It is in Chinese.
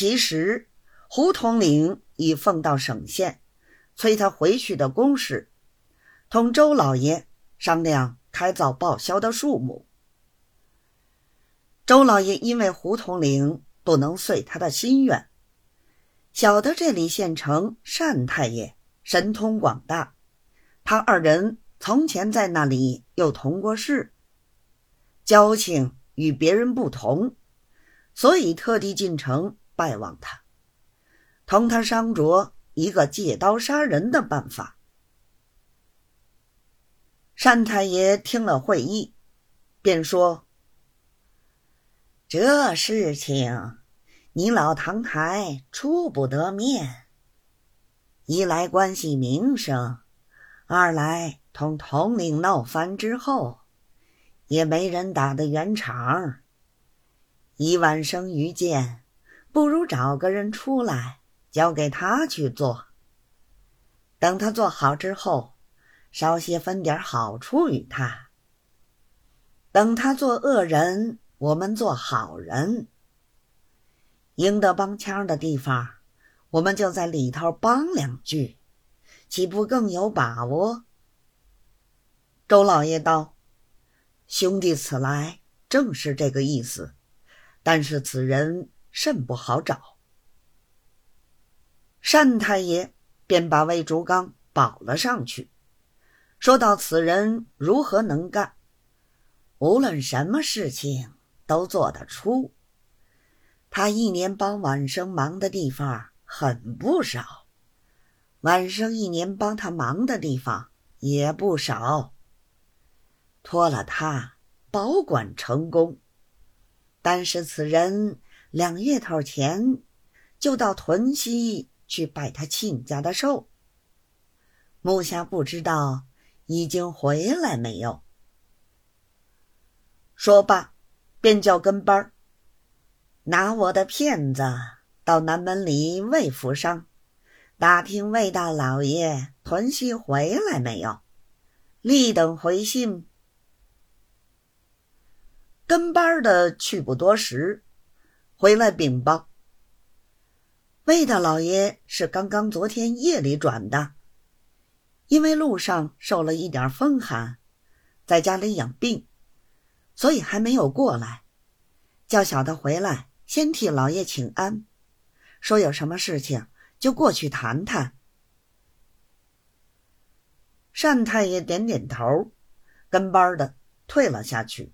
其实胡统领已奉到省县，催他回去的公事，同周老爷商量开凿报销的数目。周老爷因为胡统领不能遂他的心愿，晓得这里县城单太爷神通广大，他二人从前在那里又同过事，交情与别人不同，所以特地进城拜望他，同他商酌一个借刀杀人的办法。单太爷听了会议，便说。这事情，你老唐台出不得面。一来关系名声，二来同统领闹翻之后，也没人打得圆场。一晚生于见，不如找个人出来，交给他去做。等他做好之后，稍些分点好处与他。等他做恶人。我们做好人，赢得帮腔的地方，我们就在里头帮两句，岂不更有把握？周老爷道：“兄弟此来正是这个意思，但是此人甚不好找。”单太爷便把魏竹刚保了上去，说到此人如何能干，无论什么事情。都做得出。他一年帮晚生忙的地方很不少，晚生一年帮他忙的地方也不少。托了他保管成功，但是此人两月头前就到屯溪去拜他亲家的寿，木下不知道已经回来没有。说罢。便叫跟班儿，拿我的片子到南门里魏府上，打听魏大老爷屯溪回来没有，立等回信。跟班的去不多时，回来禀报：魏大老爷是刚刚昨天夜里转的，因为路上受了一点风寒，在家里养病。所以还没有过来，叫小的回来先替老爷请安，说有什么事情就过去谈谈。单太爷点点头，跟班的退了下去。